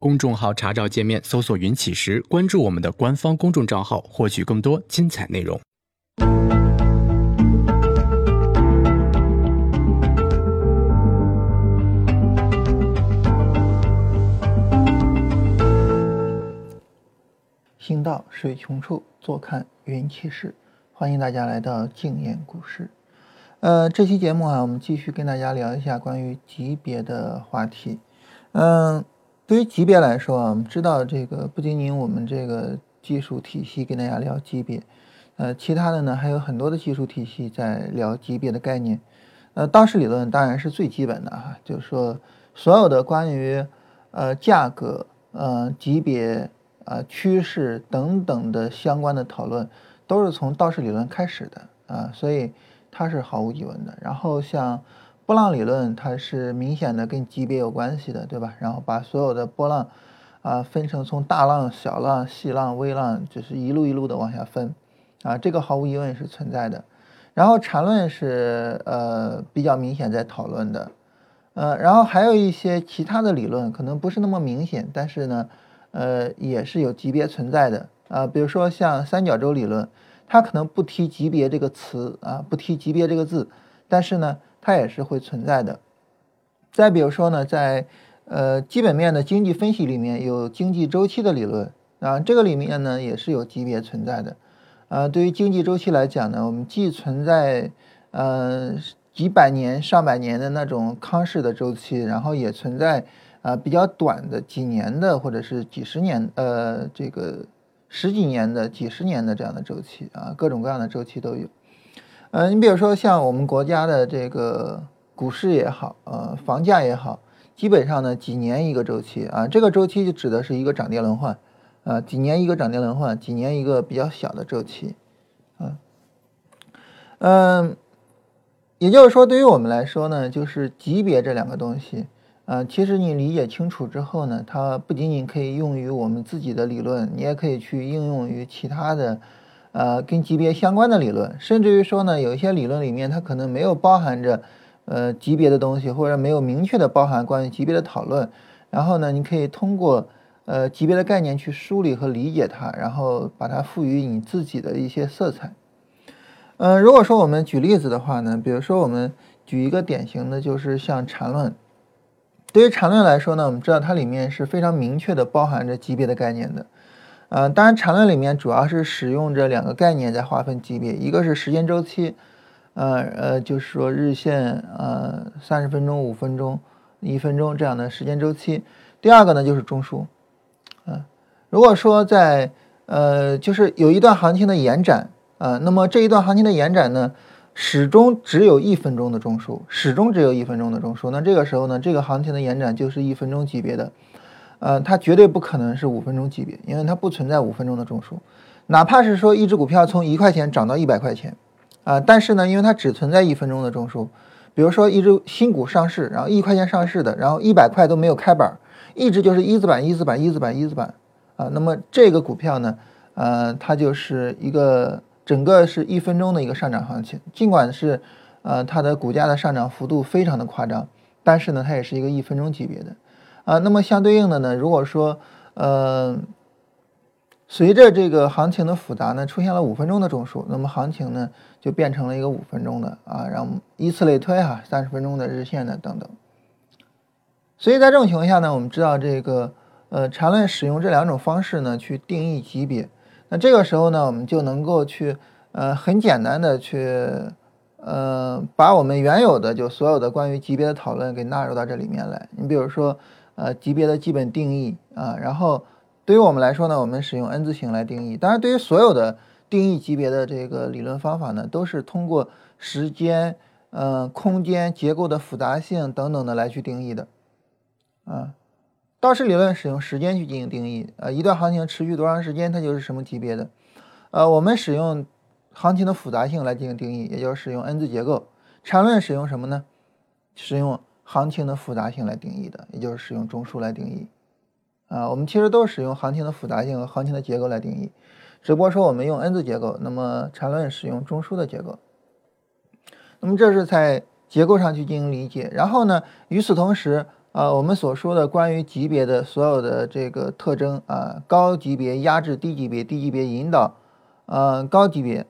公众号查找界面搜索“云起时”，关注我们的官方公众账号，获取更多精彩内容。行到水穷处，坐看云起时。欢迎大家来到静言股市。呃，这期节目啊，我们继续跟大家聊一下关于级别的话题。嗯，对于级别来说啊，我们知道这个不仅仅我们这个技术体系跟大家聊级别，呃，其他的呢还有很多的技术体系在聊级别的概念。呃，道氏理论当然是最基本的哈，就是说所有的关于呃价格、呃级别、呃趋势等等的相关的讨论，都是从道氏理论开始的啊，所以。它是毫无疑问的。然后像波浪理论，它是明显的跟级别有关系的，对吧？然后把所有的波浪啊分成从大浪、小浪、细浪、微浪，就是一路一路的往下分啊，这个毫无疑问是存在的。然后缠论是呃比较明显在讨论的，呃，然后还有一些其他的理论可能不是那么明显，但是呢，呃也是有级别存在的啊，比如说像三角洲理论。它可能不提级别这个词啊，不提级别这个字，但是呢，它也是会存在的。再比如说呢，在呃基本面的经济分析里面有经济周期的理论啊，这个里面呢也是有级别存在的。啊，对于经济周期来讲呢，我们既存在呃几百年、上百年的那种康氏的周期，然后也存在啊比较短的几年的或者是几十年呃这个。十几年的、几十年的这样的周期啊，各种各样的周期都有。呃，你比如说像我们国家的这个股市也好，呃，房价也好，基本上呢几年一个周期啊，这个周期就指的是一个涨跌轮换啊，几年一个涨跌轮换，几年一个比较小的周期啊。嗯，也就是说，对于我们来说呢，就是级别这两个东西。啊，其实你理解清楚之后呢，它不仅仅可以用于我们自己的理论，你也可以去应用于其他的，呃，跟级别相关的理论，甚至于说呢，有一些理论里面它可能没有包含着，呃，级别的东西，或者没有明确的包含关于级别的讨论，然后呢，你可以通过呃级别的概念去梳理和理解它，然后把它赋予你自己的一些色彩。嗯，如果说我们举例子的话呢，比如说我们举一个典型的就是像缠论。对于缠论来说呢，我们知道它里面是非常明确的包含着级别的概念的，呃，当然缠论里面主要是使用这两个概念在划分级别，一个是时间周期，呃呃，就是说日线，呃，三十分钟、五分钟、一分钟这样的时间周期；第二个呢就是中枢，嗯，如果说在呃就是有一段行情的延展，啊，那么这一段行情的延展呢？始终只有一分钟的中枢，始终只有一分钟的中枢。那这个时候呢，这个行情的延展就是一分钟级别的，呃，它绝对不可能是五分钟级别，因为它不存在五分钟的中枢。哪怕是说一只股票从一块钱涨到一百块钱，啊，但是呢，因为它只存在一分钟的中枢。比如说一只新股上市，然后一块钱上市的，然后一百块都没有开板，一直就是一字板、一字板、一字板、一字板，啊，那么这个股票呢，呃，它就是一个。整个是一分钟的一个上涨行情，尽管是，呃，它的股价的上涨幅度非常的夸张，但是呢，它也是一个一分钟级别的，啊，那么相对应的呢，如果说，呃，随着这个行情的复杂呢，出现了五分钟的中枢，那么行情呢就变成了一个五分钟的啊，然后依次类推哈，三十分钟的日线的等等。所以在这种情况下呢，我们知道这个，呃，缠论使用这两种方式呢去定义级别。那这个时候呢，我们就能够去，呃，很简单的去，呃，把我们原有的就所有的关于级别的讨论给纳入到这里面来。你比如说，呃，级别的基本定义啊，然后对于我们来说呢，我们使用 N 字形来定义。当然，对于所有的定义级别的这个理论方法呢，都是通过时间、嗯，空间、结构的复杂性等等的来去定义的，啊。道氏理论使用时间去进行定义，呃，一段行情持续多长时间，它就是什么级别的。呃，我们使用行情的复杂性来进行定义，也就是使用 N 字结构。缠论使用什么呢？使用行情的复杂性来定义的，也就是使用中枢来定义。啊，我们其实都是使用行情的复杂性和行情的结构来定义，只不过说我们用 N 字结构，那么缠论使用中枢的结构。那么这是在结构上去进行理解，然后呢，与此同时。啊，我们所说的关于级别的所有的这个特征啊，高级别压制低级别，低级别引导，呃，高级别，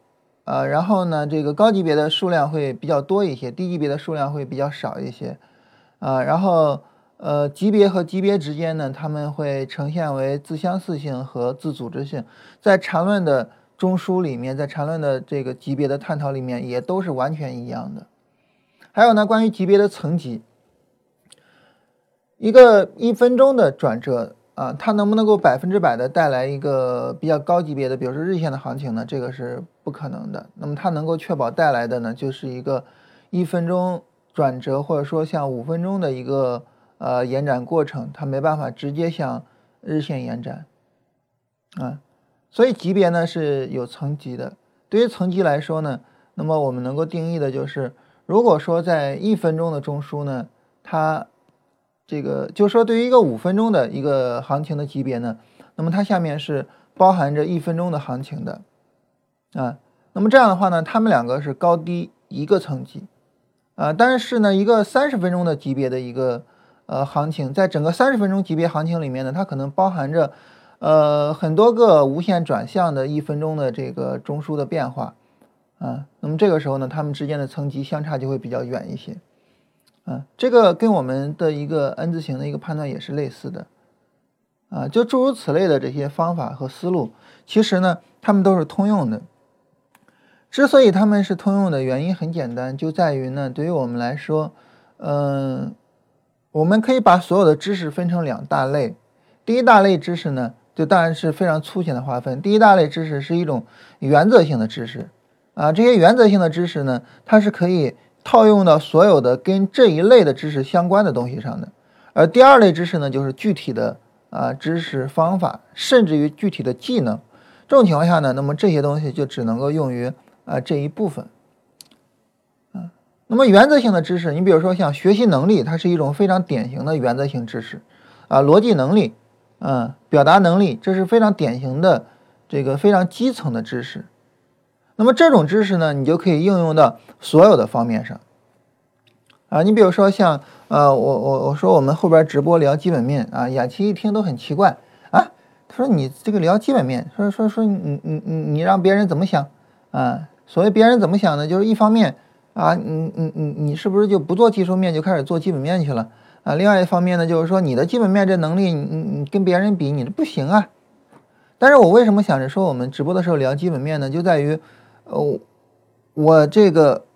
呃，然后呢，这个高级别的数量会比较多一些，低级别的数量会比较少一些，啊，然后呃，级别和级别之间呢，他们会呈现为自相似性和自组织性，在缠论的中枢里面，在缠论的这个级别的探讨里面，也都是完全一样的。还有呢，关于级别的层级。一个一分钟的转折啊，它能不能够百分之百的带来一个比较高级别的，比如说日线的行情呢？这个是不可能的。那么它能够确保带来的呢，就是一个一分钟转折，或者说像五分钟的一个呃延展过程，它没办法直接向日线延展啊。所以级别呢是有层级的。对于层级来说呢，那么我们能够定义的就是，如果说在一分钟的中枢呢，它这个就是说，对于一个五分钟的一个行情的级别呢，那么它下面是包含着一分钟的行情的，啊，那么这样的话呢，它们两个是高低一个层级，啊，但是呢，一个三十分钟的级别的一个呃行情，在整个三十分钟级别行情里面呢，它可能包含着呃很多个无限转向的一分钟的这个中枢的变化，啊，那么这个时候呢，它们之间的层级相差就会比较远一些。啊，这个跟我们的一个 N 字形的一个判断也是类似的，啊，就诸如此类的这些方法和思路，其实呢，它们都是通用的。之所以它们是通用的原因很简单，就在于呢，对于我们来说，嗯，我们可以把所有的知识分成两大类。第一大类知识呢，就当然是非常粗浅的划分。第一大类知识是一种原则性的知识，啊，这些原则性的知识呢，它是可以。套用到所有的跟这一类的知识相关的东西上的，而第二类知识呢，就是具体的啊知识方法，甚至于具体的技能。这种情况下呢，那么这些东西就只能够用于啊这一部分。啊，那么原则性的知识，你比如说像学习能力，它是一种非常典型的原则性知识啊，逻辑能力，嗯，表达能力，这是非常典型的这个非常基层的知识。那么这种知识呢，你就可以应用到所有的方面上，啊，你比如说像呃，我我我说我们后边直播聊基本面啊，雅琪一听都很奇怪啊，他说你这个聊基本面，说说说你你你你让别人怎么想啊？所谓别人怎么想呢？就是一方面啊，你你你你是不是就不做技术面就开始做基本面去了啊？另外一方面呢，就是说你的基本面这能力，你你跟别人比，你这不行啊。但是我为什么想着说我们直播的时候聊基本面呢？就在于。哦，我这个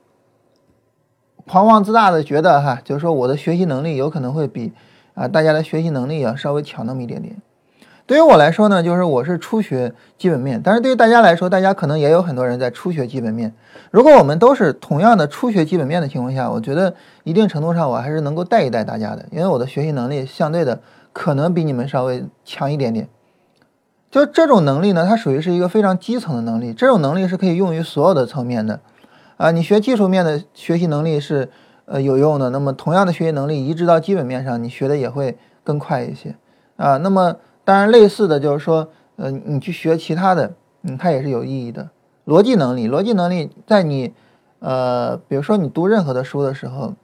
狂妄自大的觉得哈，就是说我的学习能力有可能会比啊大家的学习能力要稍微强那么一点点。对于我来说呢，就是我是初学基本面，但是对于大家来说，大家可能也有很多人在初学基本面。如果我们都是同样的初学基本面的情况下，我觉得一定程度上我还是能够带一带大家的，因为我的学习能力相对的可能比你们稍微强一点点。就这种能力呢，它属于是一个非常基层的能力。这种能力是可以用于所有的层面的，啊，你学技术面的学习能力是呃有用的。那么同样的学习能力移植到基本面上，你学的也会更快一些，啊，那么当然类似的就是说，呃，你去学其他的，嗯，它也是有意义的。逻辑能力，逻辑能力在你呃，比如说你读任何的书的时候，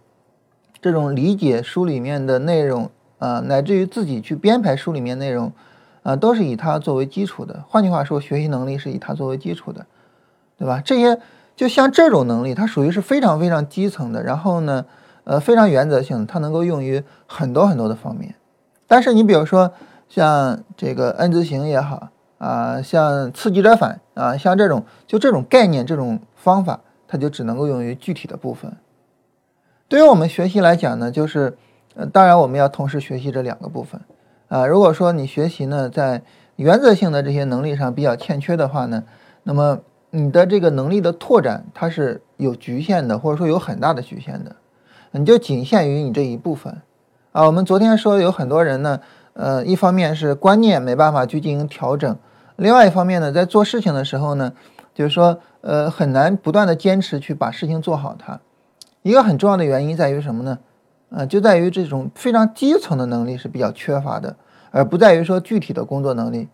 这种理解书里面的内容，啊，乃至于自己去编排书里面内容。啊，都是以它作为基础的。换句话说，学习能力是以它作为基础的，对吧？这些就像这种能力，它属于是非常非常基层的。然后呢，呃，非常原则性，它能够用于很多很多的方面。但是你比如说像这个 N 字形也好啊，像刺激折返啊，像这种就这种概念、这种方法，它就只能够用于具体的部分。对于我们学习来讲呢，就是呃，当然我们要同时学习这两个部分。啊，如果说你学习呢，在原则性的这些能力上比较欠缺的话呢，那么你的这个能力的拓展它是有局限的，或者说有很大的局限的，你就仅限于你这一部分。啊，我们昨天说有很多人呢，呃，一方面是观念没办法去进行调整，另外一方面呢，在做事情的时候呢，就是说，呃，很难不断的坚持去把事情做好。它一个很重要的原因在于什么呢？呃，就在于这种非常基层的能力是比较缺乏的，而不在于说具体的工作能力。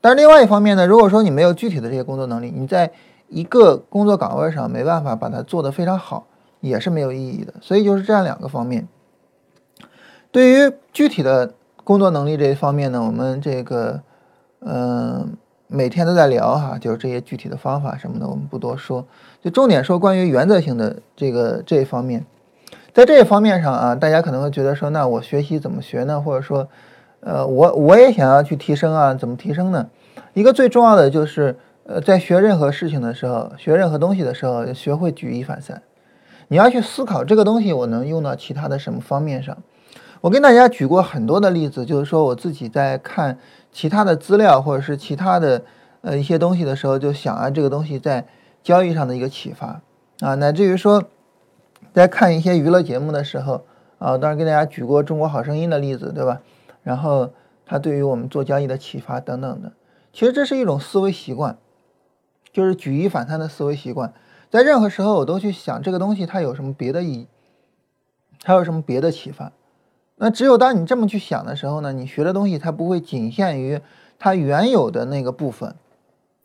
但是另外一方面呢，如果说你没有具体的这些工作能力，你在一个工作岗位上没办法把它做得非常好，也是没有意义的。所以就是这样两个方面。对于具体的工作能力这一方面呢，我们这个嗯每天都在聊哈，就是这些具体的方法什么的，我们不多说，就重点说关于原则性的这个这一方面。在这一方面上啊，大家可能会觉得说，那我学习怎么学呢？或者说，呃，我我也想要去提升啊，怎么提升呢？一个最重要的就是，呃，在学任何事情的时候，学任何东西的时候，学会举一反三。你要去思考这个东西我能用到其他的什么方面上。我跟大家举过很多的例子，就是说我自己在看其他的资料或者是其他的呃一些东西的时候，就想啊，这个东西在交易上的一个启发啊，乃至于说。在看一些娱乐节目的时候，啊，当然跟大家举过《中国好声音》的例子，对吧？然后它对于我们做交易的启发等等的，其实这是一种思维习惯，就是举一反三的思维习惯。在任何时候，我都去想这个东西它有什么别的意义，它有什么别的启发。那只有当你这么去想的时候呢，你学的东西它不会仅限于它原有的那个部分，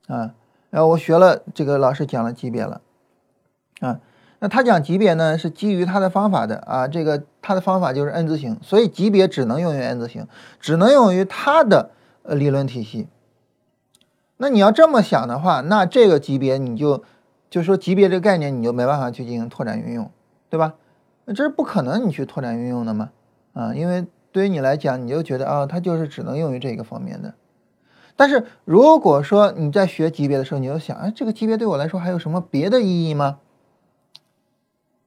啊，然后我学了这个老师讲了级别了，啊。那他讲级别呢，是基于他的方法的啊，这个他的方法就是 N 字形，所以级别只能用于 N 字形，只能用于他的呃理论体系。那你要这么想的话，那这个级别你就就说级别这个概念你就没办法去进行拓展运用，对吧？那这是不可能你去拓展运用的嘛，啊，因为对于你来讲，你就觉得啊，它就是只能用于这个方面的。但是如果说你在学级别的时候，你就想，哎，这个级别对我来说还有什么别的意义吗？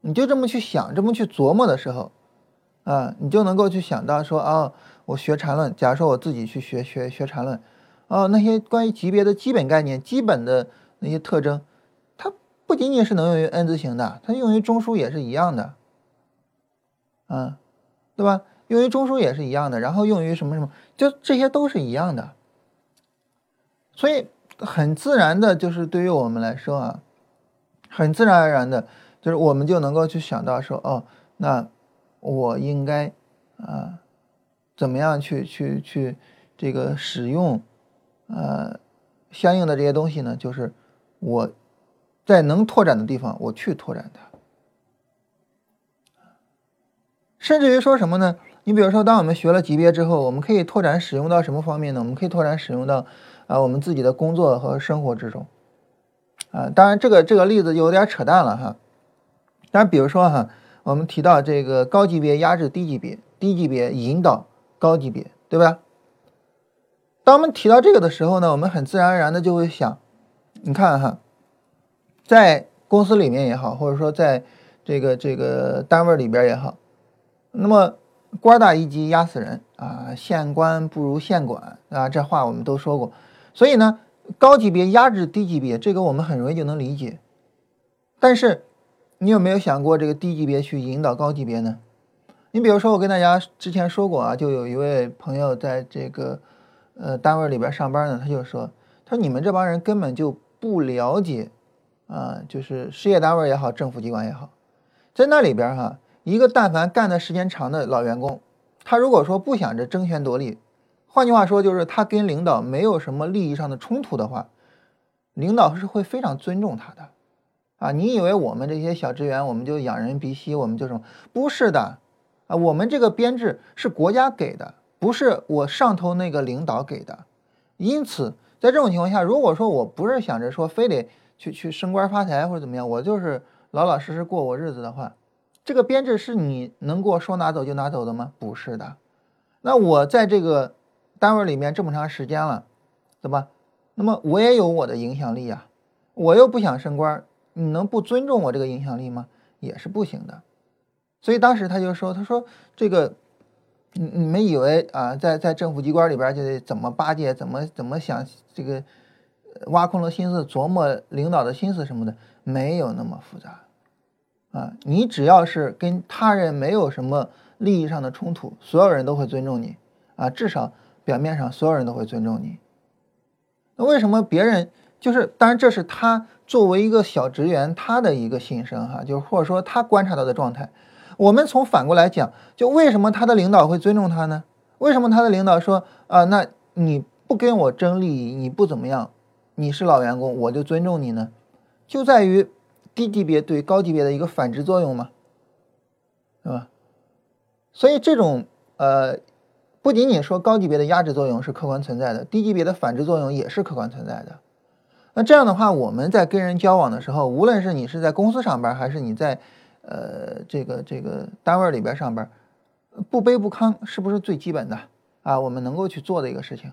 你就这么去想，这么去琢磨的时候，啊，你就能够去想到说，啊，我学禅论，假如说我自己去学学学禅论，啊，那些关于级别的基本概念、基本的那些特征，它不仅仅是能用于 N 字形的，它用于中枢也是一样的，啊，对吧？用于中枢也是一样的，然后用于什么什么，就这些都是一样的，所以很自然的，就是对于我们来说啊，很自然而然的。就是我们就能够去想到说，哦，那我应该啊，怎么样去去去这个使用呃相应的这些东西呢？就是我在能拓展的地方，我去拓展它。甚至于说什么呢？你比如说，当我们学了级别之后，我们可以拓展使用到什么方面呢？我们可以拓展使用到啊我们自己的工作和生活之中。啊，当然这个这个例子就有点扯淡了哈。但比如说哈，我们提到这个高级别压制低级别，低级别引导高级别，对吧？当我们提到这个的时候呢，我们很自然而然的就会想，你看哈，在公司里面也好，或者说在这个这个单位里边也好，那么官大一级压死人啊，县官不如县管啊，这话我们都说过。所以呢，高级别压制低级别，这个我们很容易就能理解，但是。你有没有想过这个低级别去引导高级别呢？你比如说，我跟大家之前说过啊，就有一位朋友在这个呃单位里边上班呢，他就说，他说你们这帮人根本就不了解啊，就是事业单位也好，政府机关也好，在那里边哈，一个但凡干的时间长的老员工，他如果说不想着争权夺利，换句话说就是他跟领导没有什么利益上的冲突的话，领导是会非常尊重他的。啊，你以为我们这些小职员，我们就仰人鼻息，我们就什么？不是的，啊，我们这个编制是国家给的，不是我上头那个领导给的。因此，在这种情况下，如果说我不是想着说非得去去升官发财或者怎么样，我就是老老实实过我日子的话，这个编制是你能给我说拿走就拿走的吗？不是的。那我在这个单位里面这么长时间了，对吧？那么我也有我的影响力呀，我又不想升官。你能不尊重我这个影响力吗？也是不行的。所以当时他就说：“他说这个，你你们以为啊，在在政府机关里边就得怎么巴结，怎么怎么想这个挖空了心思琢磨领导的心思什么的，没有那么复杂啊。你只要是跟他人没有什么利益上的冲突，所有人都会尊重你啊。至少表面上所有人都会尊重你。那为什么别人就是？当然这是他。”作为一个小职员，他的一个心声哈，就是或者说他观察到的状态，我们从反过来讲，就为什么他的领导会尊重他呢？为什么他的领导说啊，那你不跟我争利益，你不怎么样，你是老员工，我就尊重你呢？就在于低级别对高级别的一个反制作用嘛，是吧？所以这种呃，不仅仅说高级别的压制作用是客观存在的，低级别的反制作用也是客观存在的。那这样的话，我们在跟人交往的时候，无论是你是在公司上班，还是你在呃这个这个单位里边上班，不卑不亢是不是最基本的啊？我们能够去做的一个事情，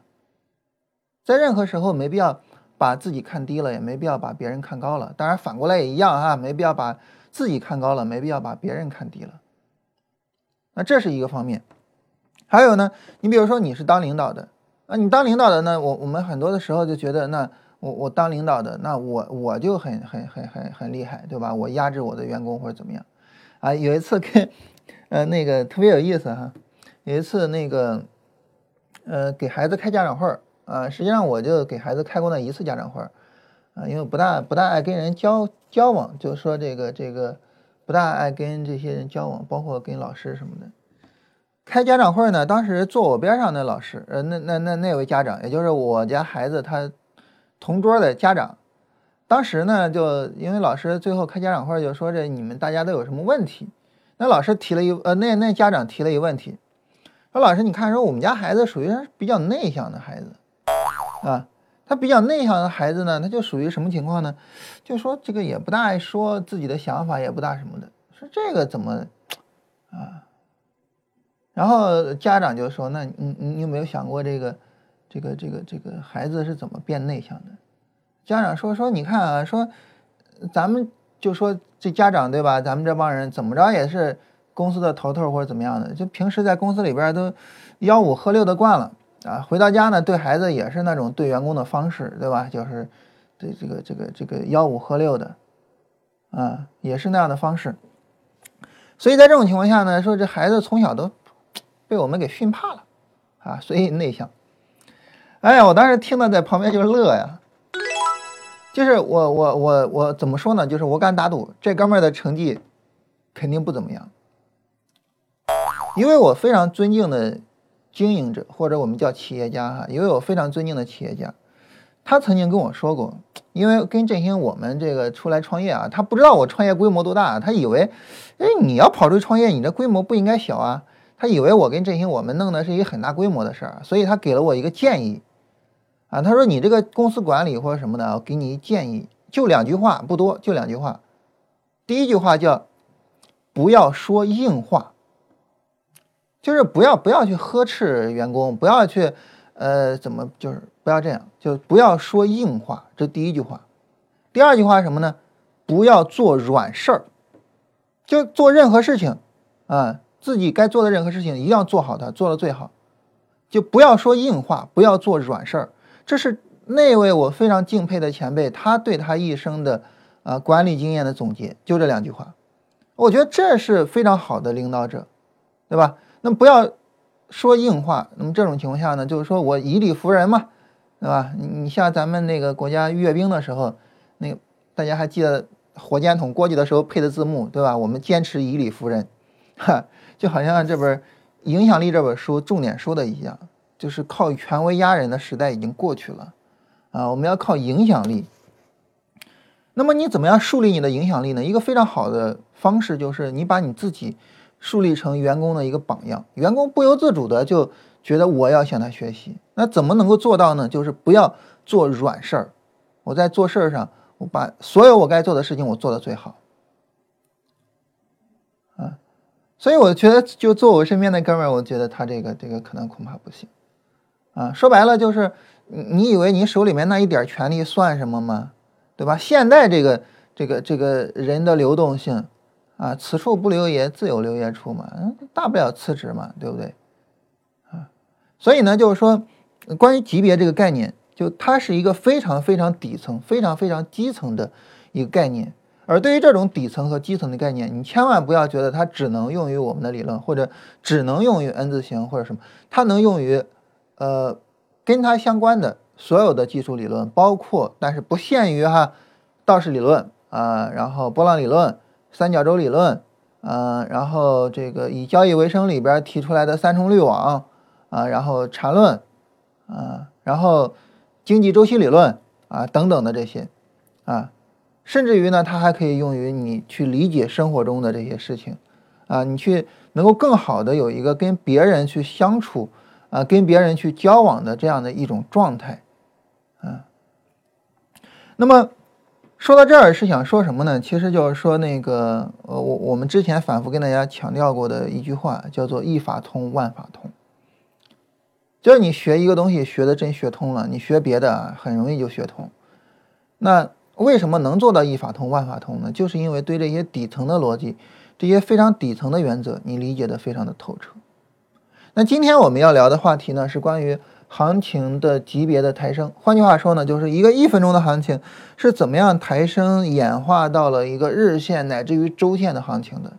在任何时候没必要把自己看低了，也没必要把别人看高了。当然反过来也一样啊，没必要把自己看高了，没必要把别人看低了。那这是一个方面。还有呢，你比如说你是当领导的，啊，你当领导的呢，我我们很多的时候就觉得那。我我当领导的，那我我就很很很很很厉害，对吧？我压制我的员工或者怎么样，啊，有一次跟，呃，那个特别有意思哈，有一次那个，呃，给孩子开家长会儿啊，实际上我就给孩子开过那一次家长会，啊，因为不大不大爱跟人交交往，就说这个这个不大爱跟这些人交往，包括跟老师什么的。开家长会呢，当时坐我边上那老师，呃，那那那那位家长，也就是我家孩子他。同桌的家长，当时呢，就因为老师最后开家长会就说这你们大家都有什么问题？那老师提了一呃，那那家长提了一个问题，说老师你看说我们家孩子属于比较内向的孩子啊，他比较内向的孩子呢，他就属于什么情况呢？就说这个也不大爱说自己的想法，也不大什么的，说这个怎么啊？然后家长就说那你你有没有想过这个？这个这个这个孩子是怎么变内向的？家长说说，你看啊，说咱们就说这家长对吧？咱们这帮人怎么着也是公司的头头或者怎么样的，就平时在公司里边都吆五喝六的惯了啊，回到家呢对孩子也是那种对员工的方式，对吧？就是对这个这个这个吆五喝六的啊，也是那样的方式。所以在这种情况下呢，说这孩子从小都被我们给训怕了啊，所以内向。哎呀，我当时听了在旁边就乐呀，就是我我我我怎么说呢？就是我敢打赌，这哥们儿的成绩肯定不怎么样，因为我非常尊敬的经营者或者我们叫企业家哈，也有非常尊敬的企业家，他曾经跟我说过，因为跟振兴我们这个出来创业啊，他不知道我创业规模多大，他以为，哎，你要跑出去创业，你这规模不应该小啊，他以为我跟振兴我们弄的是一个很大规模的事儿，所以他给了我一个建议。啊，他说你这个公司管理或者什么的，我给你一建议，就两句话，不多，就两句话。第一句话叫不要说硬话，就是不要不要去呵斥员工，不要去呃怎么就是不要这样，就不要说硬话，这第一句话。第二句话什么呢？不要做软事儿，就做任何事情啊，自己该做的任何事情一定要做好它，做的最好，就不要说硬话，不要做软事儿。这是那位我非常敬佩的前辈，他对他一生的啊管理经验的总结，就这两句话。我觉得这是非常好的领导者，对吧？那不要说硬话。那么这种情况下呢，就是说我以理服人嘛，对吧？你像咱们那个国家阅兵的时候，那大家还记得火箭筒过去的时候配的字幕，对吧？我们坚持以理服人，哈，就好像这本《影响力》这本书重点说的一样。就是靠权威压人的时代已经过去了，啊，我们要靠影响力。那么你怎么样树立你的影响力呢？一个非常好的方式就是你把你自己树立成员工的一个榜样，员工不由自主的就觉得我要向他学习。那怎么能够做到呢？就是不要做软事儿，我在做事儿上，我把所有我该做的事情我做的最好。啊，所以我觉得就做我身边的哥们儿，我觉得他这个这个可能恐怕不行。啊，说白了就是，你以为你手里面那一点权利算什么吗？对吧？现在这个这个这个人的流动性，啊，此处不留爷，自有留爷处嘛，大不了辞职嘛，对不对？啊，所以呢，就是说，关于级别这个概念，就它是一个非常非常底层、非常非常基层的一个概念。而对于这种底层和基层的概念，你千万不要觉得它只能用于我们的理论，或者只能用于 N 字形或者什么，它能用于。呃，跟它相关的所有的技术理论，包括但是不限于哈道氏理论啊，然后波浪理论、三角洲理论，嗯，然后这个以交易为生里边提出来的三重滤网啊，然后缠论啊，然后经济周期理论啊等等的这些啊，甚至于呢，它还可以用于你去理解生活中的这些事情啊，你去能够更好的有一个跟别人去相处啊，跟别人去交往的这样的一种状态，啊。那么说到这儿是想说什么呢？其实就是说那个呃，我我们之前反复跟大家强调过的一句话，叫做一法通万法通。就是你学一个东西学的真学通了，你学别的很容易就学通。那为什么能做到一法通万法通呢？就是因为对这些底层的逻辑，这些非常底层的原则，你理解的非常的透彻。那今天我们要聊的话题呢，是关于行情的级别的抬升。换句话说呢，就是一个一分钟的行情是怎么样抬升演化到了一个日线乃至于周线的行情的。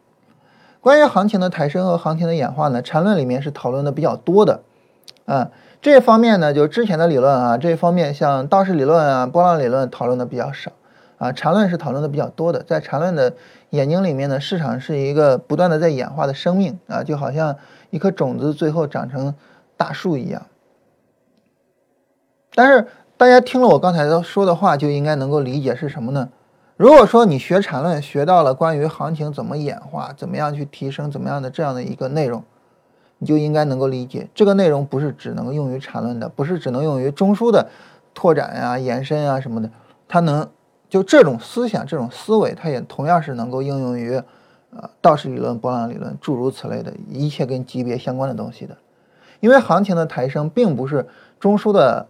关于行情的抬升和行情的演化呢，缠论里面是讨论的比较多的。啊，这方面呢，就之前的理论啊，这方面像道氏理论啊、波浪理论讨论的比较少，啊，缠论是讨论的比较多的。在缠论的眼睛里面呢，市场是一个不断的在演化的生命啊，就好像一颗种子最后长成大树一样。但是大家听了我刚才说的话，就应该能够理解是什么呢？如果说你学缠论学到了关于行情怎么演化、怎么样去提升、怎么样的这样的一个内容。你就应该能够理解，这个内容不是只能用于缠论的，不是只能用于中枢的拓展呀、延伸啊什么的，它能就这种思想、这种思维，它也同样是能够应用于呃道氏理论、波浪理论诸如此类的一切跟级别相关的东西的。因为行情的抬升并不是中枢的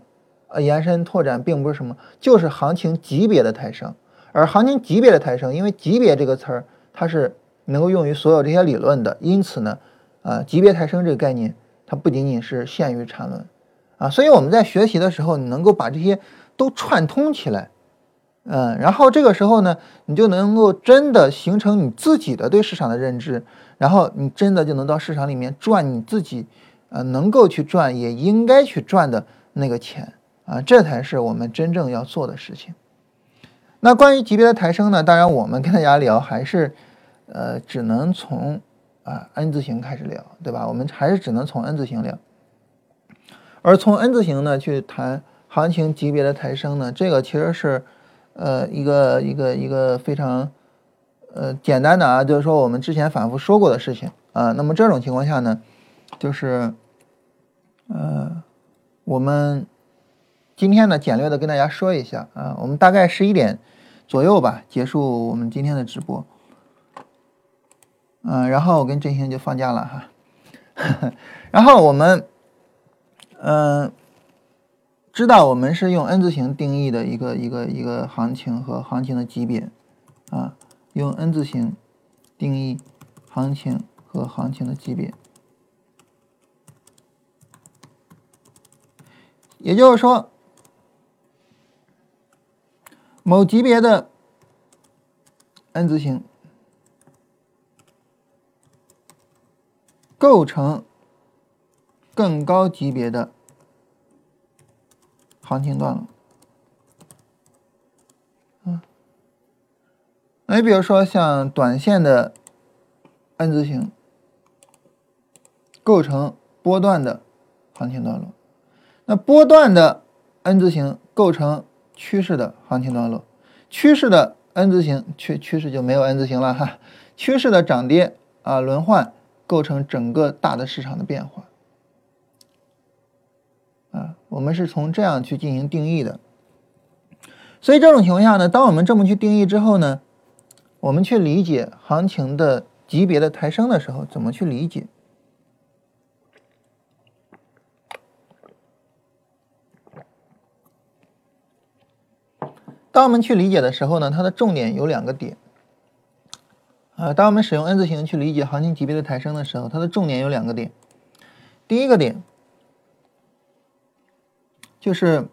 呃延伸拓展，并不是什么，就是行情级别的抬升。而行情级别的抬升，因为级别这个词儿它是能够用于所有这些理论的，因此呢。啊，级别抬升这个概念，它不仅仅是限于缠论，啊，所以我们在学习的时候，你能够把这些都串通起来，嗯，然后这个时候呢，你就能够真的形成你自己的对市场的认知，然后你真的就能到市场里面赚你自己，呃，能够去赚也应该去赚的那个钱，啊，这才是我们真正要做的事情。那关于级别的抬升呢，当然我们跟大家聊还是，呃，只能从。啊，N 字形开始聊，对吧？我们还是只能从 N 字形聊，而从 N 字形呢去谈行情级别的抬升呢，这个其实是呃一个一个一个非常呃简单的啊，就是说我们之前反复说过的事情啊。那么这种情况下呢，就是呃我们今天呢简略的跟大家说一下啊，我们大概十一点左右吧结束我们今天的直播。嗯，然后我跟振兴就放假了哈，然后我们，嗯，知道我们是用 N 字形定义的一个一个一个行情和行情的级别，啊，用 N 字形定义行情和行情的级别，也就是说，某级别的 N 字形。构成更高级别的行情段落，嗯，你比如说像短线的 N 字形，构成波段的行情段落，那波段的 N 字形构成趋势的行情段落，趋势的 N 字形趋趋势就没有 N 字形了哈，趋势的涨跌啊轮换。构成整个大的市场的变化，啊，我们是从这样去进行定义的。所以这种情况下呢，当我们这么去定义之后呢，我们去理解行情的级别的抬升的时候，怎么去理解？当我们去理解的时候呢，它的重点有两个点。呃，当我们使用 N 字形去理解行情级别的抬升的时候，它的重点有两个点。第一个点就是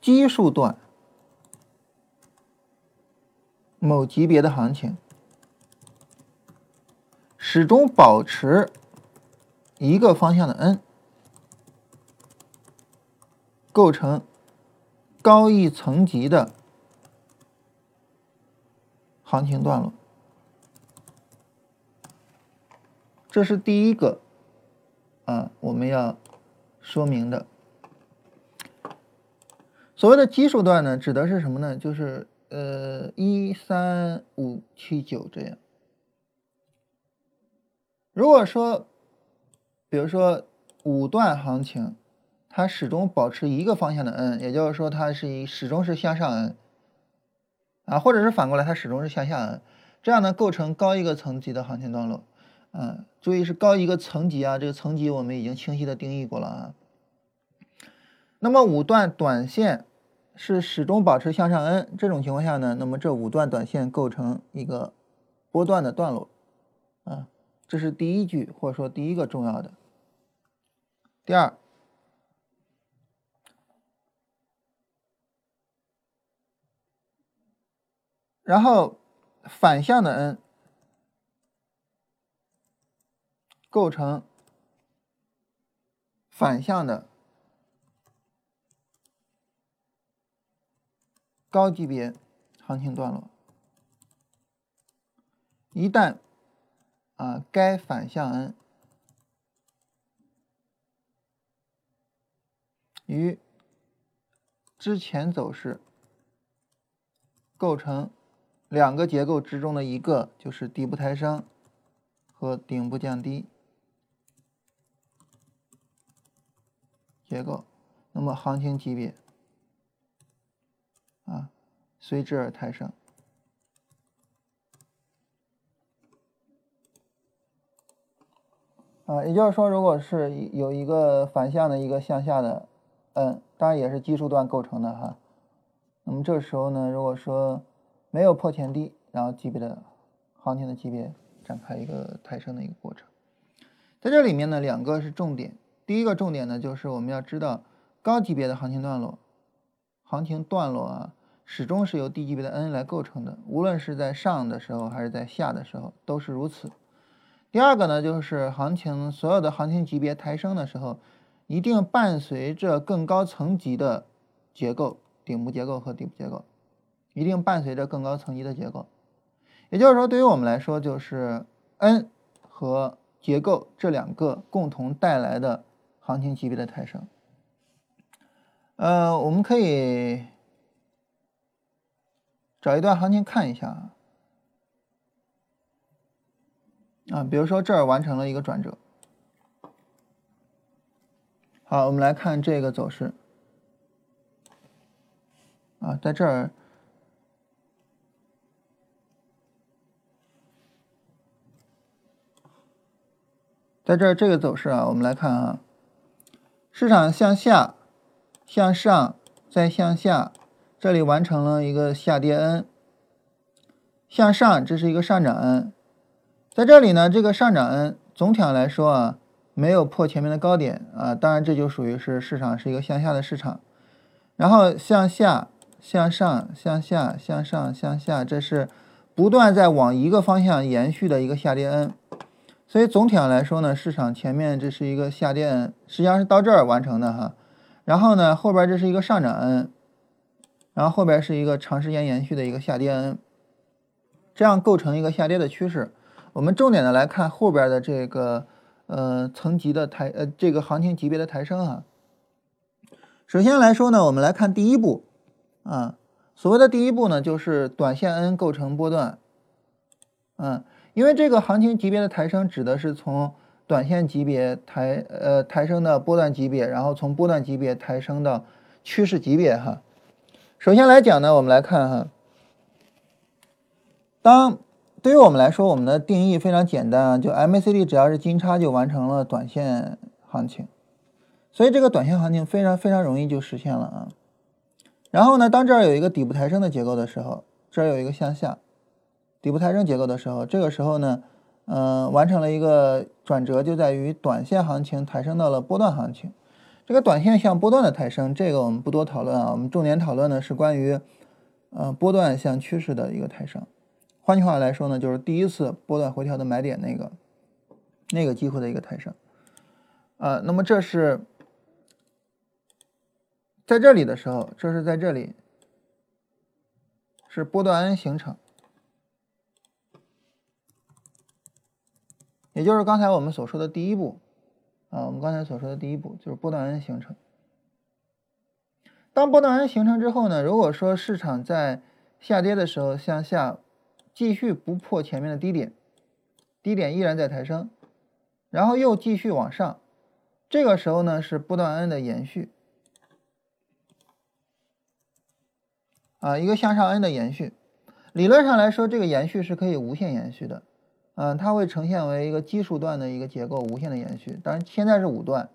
基数段某级别的行情始终保持一个方向的 N，构成高一层级的行情段落。这是第一个啊，我们要说明的。所谓的基数段呢，指的是什么呢？就是呃一三五七九这样如果说，比如说五段行情，它始终保持一个方向的 N，也就是说它是一始终是向上 N，啊，或者是反过来它始终是向下 N，这样呢构成高一个层级的行情段落。嗯，注意是高一个层级啊，这个层级我们已经清晰的定义过了啊。那么五段短线是始终保持向上 N 这种情况下呢，那么这五段短线构成一个波段的段落，啊，这是第一句或者说第一个重要的。第二，然后反向的 N。构成反向的高级别行情段落，一旦啊该反向 N 与之前走势构成两个结构之中的一个，就是底部抬升和顶部降低。结构，那么行情级别啊随之而抬升啊，也就是说，如果是有一个反向的一个向下的 N，当然也是基数段构成的哈。那么这时候呢，如果说没有破前低，然后级别的行情的级别展开一个抬升的一个过程，在这里面呢，两个是重点。第一个重点呢，就是我们要知道高级别的行情段落，行情段落啊，始终是由低级别的 N 来构成的，无论是在上的时候还是在下的时候都是如此。第二个呢，就是行情所有的行情级别抬升的时候，一定伴随着更高层级的结构，顶部结构和底部结构，一定伴随着更高层级的结构。也就是说，对于我们来说，就是 N 和结构这两个共同带来的。行情级别的抬升，呃，我们可以找一段行情看一下啊，啊，比如说这儿完成了一个转折，好，我们来看这个走势，啊，在这儿，在这儿这个走势啊，我们来看啊。市场向下、向上、再向下，这里完成了一个下跌 N，向上这是一个上涨 N，在这里呢，这个上涨 N 总体上来说啊，没有破前面的高点啊，当然这就属于是市场是一个向下的市场，然后向下、向上、向下、向上、向下，这是不断在往一个方向延续的一个下跌 N。所以总体上来说呢，市场前面这是一个下跌实际上是到这儿完成的哈。然后呢，后边这是一个上涨 N，然后后边是一个长时间延续的一个下跌 N，这样构成一个下跌的趋势。我们重点的来看后边的这个呃层级的抬呃这个行情级别的抬升啊。首先来说呢，我们来看第一步啊，所谓的第一步呢，就是短线 N 构成波段，嗯。因为这个行情级别的抬升指的是从短线级别抬呃抬升的波段级别，然后从波段级别抬升到趋势级别哈。首先来讲呢，我们来看哈，当对于我们来说，我们的定义非常简单啊，就 MACD 只要是金叉就完成了短线行情，所以这个短线行情非常非常容易就实现了啊。然后呢，当这儿有一个底部抬升的结构的时候，这儿有一个向下。底部抬升结构的时候，这个时候呢，嗯，完成了一个转折，就在于短线行情抬升到了波段行情。这个短线向波段的抬升，这个我们不多讨论啊，我们重点讨论的是关于，呃，波段向趋势的一个抬升。换句话来说呢，就是第一次波段回调的买点那个那个机会的一个抬升。啊，那么这是在这里的时候，这是在这里是波段 N 形成。也就是刚才我们所说的第一步，啊，我们刚才所说的第一步就是波段 N 形成。当波段 N 形成之后呢，如果说市场在下跌的时候向下继续不破前面的低点，低点依然在抬升，然后又继续往上，这个时候呢是波段 n 的延续，啊，一个向上 n 的延续。理论上来说，这个延续是可以无限延续的，嗯，它会呈现为一个奇数段的一个结构，无限的延续。当然现在是五段，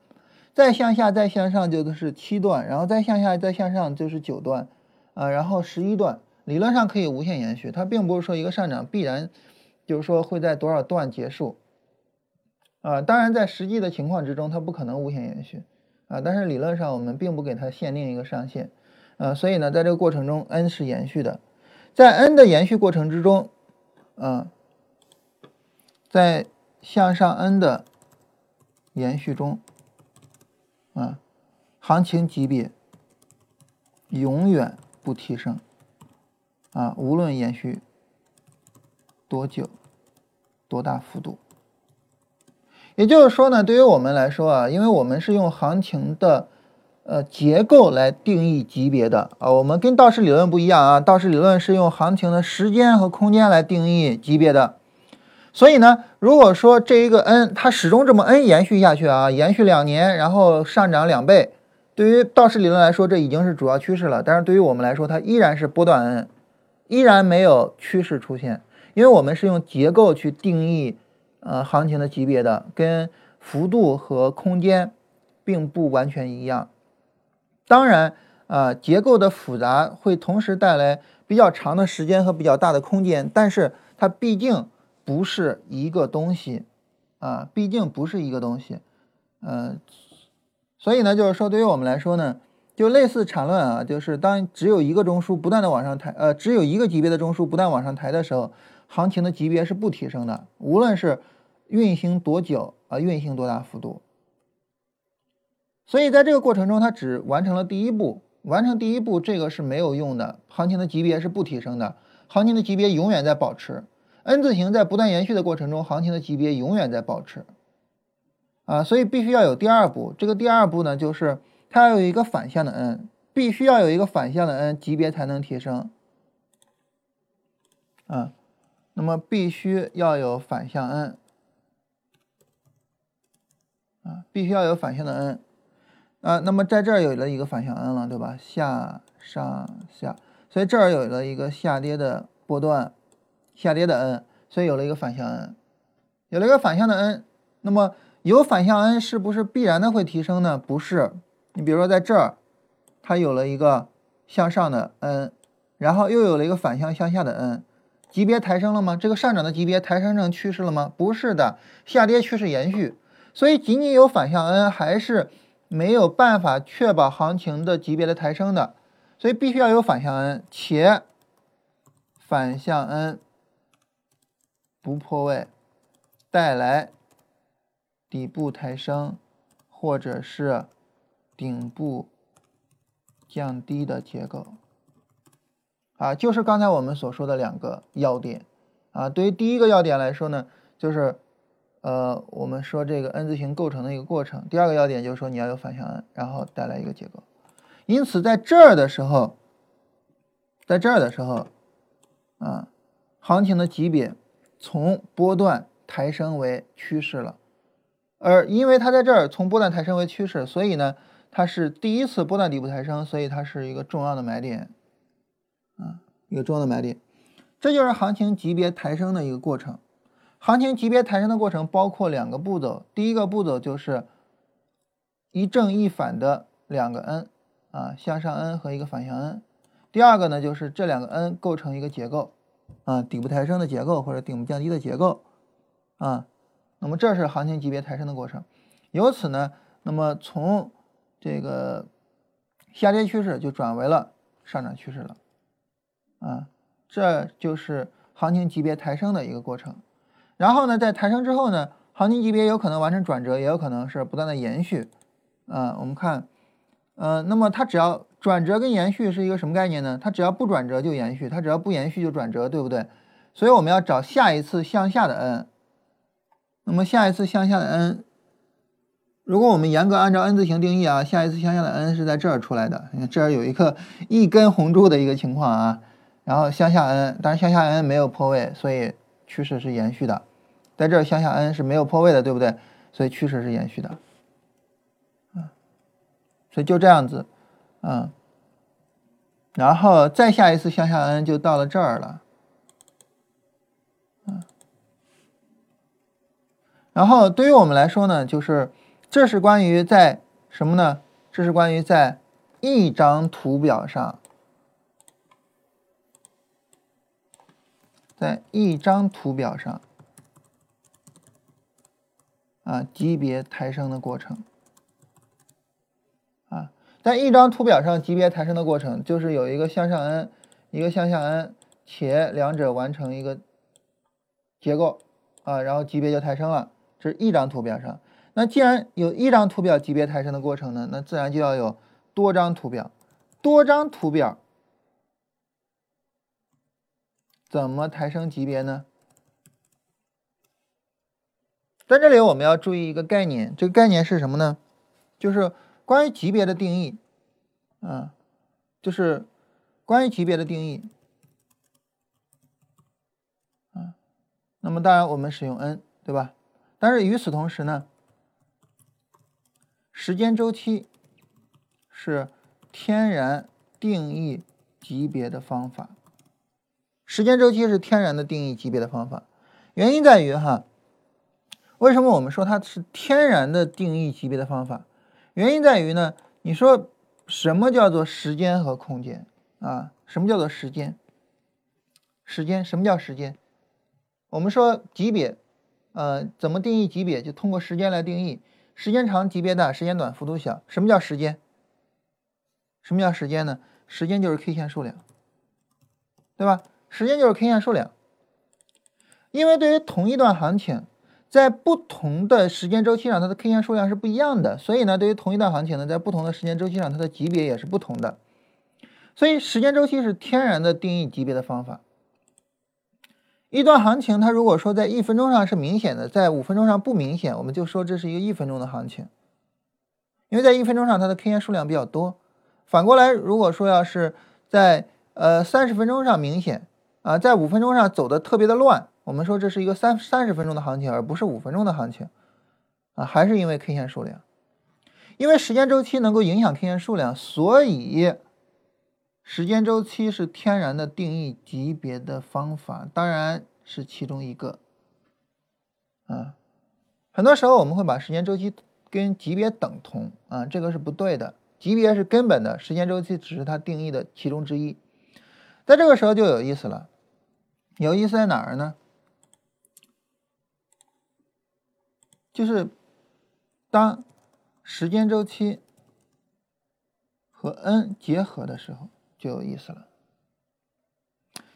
再向下再向上就是七段，然后再向下再向上就是九段，啊，然后十一段，理论上可以无限延续。它并不是说一个上涨必然就是说会在多少段结束，啊，当然在实际的情况之中，它不可能无限延续，啊，但是理论上我们并不给它限定一个上限，啊，所以呢，在这个过程中，n 是延续的。在 n 的延续过程之中，嗯，在向上 n 的延续中，啊，行情级别永远不提升，啊，无论延续多久、多大幅度。也就是说呢，对于我们来说啊，因为我们是用行情的。呃，结构来定义级别的啊，我们跟道氏理论不一样啊，道氏理论是用行情的时间和空间来定义级别的。所以呢，如果说这一个 n 它始终这么 n 延续下去啊，延续两年，然后上涨两倍，对于道氏理论来说，这已经是主要趋势了。但是对于我们来说，它依然是波段 n，依然没有趋势出现，因为我们是用结构去定义呃行情的级别的，跟幅度和空间并不完全一样。当然，啊，结构的复杂会同时带来比较长的时间和比较大的空间，但是它毕竟不是一个东西，啊，毕竟不是一个东西，嗯，所以呢，就是说，对于我们来说呢，就类似缠论啊，就是当只有一个中枢不断的往上抬，呃，只有一个级别的中枢不断往上抬的时候，行情的级别是不提升的，无论是运行多久啊，运行多大幅度。所以在这个过程中，它只完成了第一步，完成第一步，这个是没有用的。行情的级别是不提升的，行情的级别永远在保持。N 字形在不断延续的过程中，行情的级别永远在保持。啊，所以必须要有第二步。这个第二步呢，就是它要有一个反向的 N，必须要有一个反向的 N，级别才能提升。啊，那么必须要有反向 N，啊，必须要有反向的 N。啊，那么在这儿有了一个反向 N 了，对吧？下上下，所以这儿有了一个下跌的波段，下跌的 N，所以有了一个反向 N，有了一个反向的 N。那么有反向 N 是不是必然的会提升呢？不是。你比如说在这儿，它有了一个向上的 N，然后又有了一个反向向下的 N，级别抬升了吗？这个上涨的级别抬升成趋势了吗？不是的，下跌趋势延续。所以仅仅有反向 N 还是。没有办法确保行情的级别的抬升的，所以必须要有反向 N，且反向 N 不破位，带来底部抬升或者是顶部降低的结构，啊，就是刚才我们所说的两个要点，啊，对于第一个要点来说呢，就是。呃，我们说这个 N 字形构成的一个过程。第二个要点就是说你要有反向 N，然后带来一个结构。因此，在这儿的时候，在这儿的时候，啊，行情的级别从波段抬升为趋势了。而因为它在这儿从波段抬升为趋势，所以呢，它是第一次波段底部抬升，所以它是一个重要的买点，啊，一个重要的买点。这就是行情级别抬升的一个过程。行情级别抬升的过程包括两个步骤，第一个步骤就是一正一反的两个 N 啊，向上 N 和一个反向 N。第二个呢，就是这两个 N 构成一个结构啊，底部抬升的结构或者顶部降低的结构啊。那么这是行情级别抬升的过程。由此呢，那么从这个下跌趋势就转为了上涨趋势了啊，这就是行情级别抬升的一个过程。然后呢，在抬升之后呢，行情级别有可能完成转折，也有可能是不断的延续。啊，我们看，呃，那么它只要转折跟延续是一个什么概念呢？它只要不转折就延续，它只要不延续就转折，对不对？所以我们要找下一次向下的 N。那么下一次向下的 N，如果我们严格按照 N 字形定义啊，下一次向下的 N 是在这儿出来的。你看这儿有一个一根红柱的一个情况啊，然后向下 N，但是向下 N 没有破位，所以趋势是延续的。在这儿向下 N 是没有破位的，对不对？所以趋势是延续的，啊，所以就这样子，啊，然后再下一次向下 N 就到了这儿了，嗯，然后对于我们来说呢，就是这是关于在什么呢？这是关于在一张图表上，在一张图表上。啊，级别抬升的过程，在一张图表上级别抬升的过程，就是有一个向上 N，一个向下 N，且两者完成一个结构，啊，然后级别就抬升了。这是一张图表上。那既然有一张图表级别抬升的过程呢，那自然就要有多张图表。多张图表怎么抬升级别呢？在这里，我们要注意一个概念，这个概念是什么呢？就是关于级别的定义，啊，就是关于级别的定义，啊，那么当然我们使用 n，对吧？但是与此同时呢，时间周期是天然定义级别的方法，时间周期是天然的定义级别的方法，原因在于哈。为什么我们说它是天然的定义级别的方法？原因在于呢，你说什么叫做时间和空间啊？什么叫做时间？时间什么叫时间？我们说级别，呃，怎么定义级别？就通过时间来定义，时间长级别大，时间短幅度小。什么叫时间？什么叫时间呢？时间就是 K 线数量，对吧？时间就是 K 线数量，因为对于同一段行情。在不同的时间周期上，它的 K 线数量是不一样的，所以呢，对于同一段行情呢，在不同的时间周期上，它的级别也是不同的。所以时间周期是天然的定义级别的方法。一段行情，它如果说在一分钟上是明显的，在五分钟上不明显，我们就说这是一个一分钟的行情，因为在一分钟上它的 K 线数量比较多。反过来，如果说要是在呃三十分钟上明显啊，在五分钟上走的特别的乱。我们说这是一个三三十分钟的行情，而不是五分钟的行情，啊，还是因为 K 线数量，因为时间周期能够影响 K 线数量，所以时间周期是天然的定义级别的方法，当然是其中一个，啊，很多时候我们会把时间周期跟级别等同，啊，这个是不对的，级别是根本的，时间周期只是它定义的其中之一，在这个时候就有意思了，有意思在哪儿呢？就是当时间周期和 n 结合的时候，就有意思了。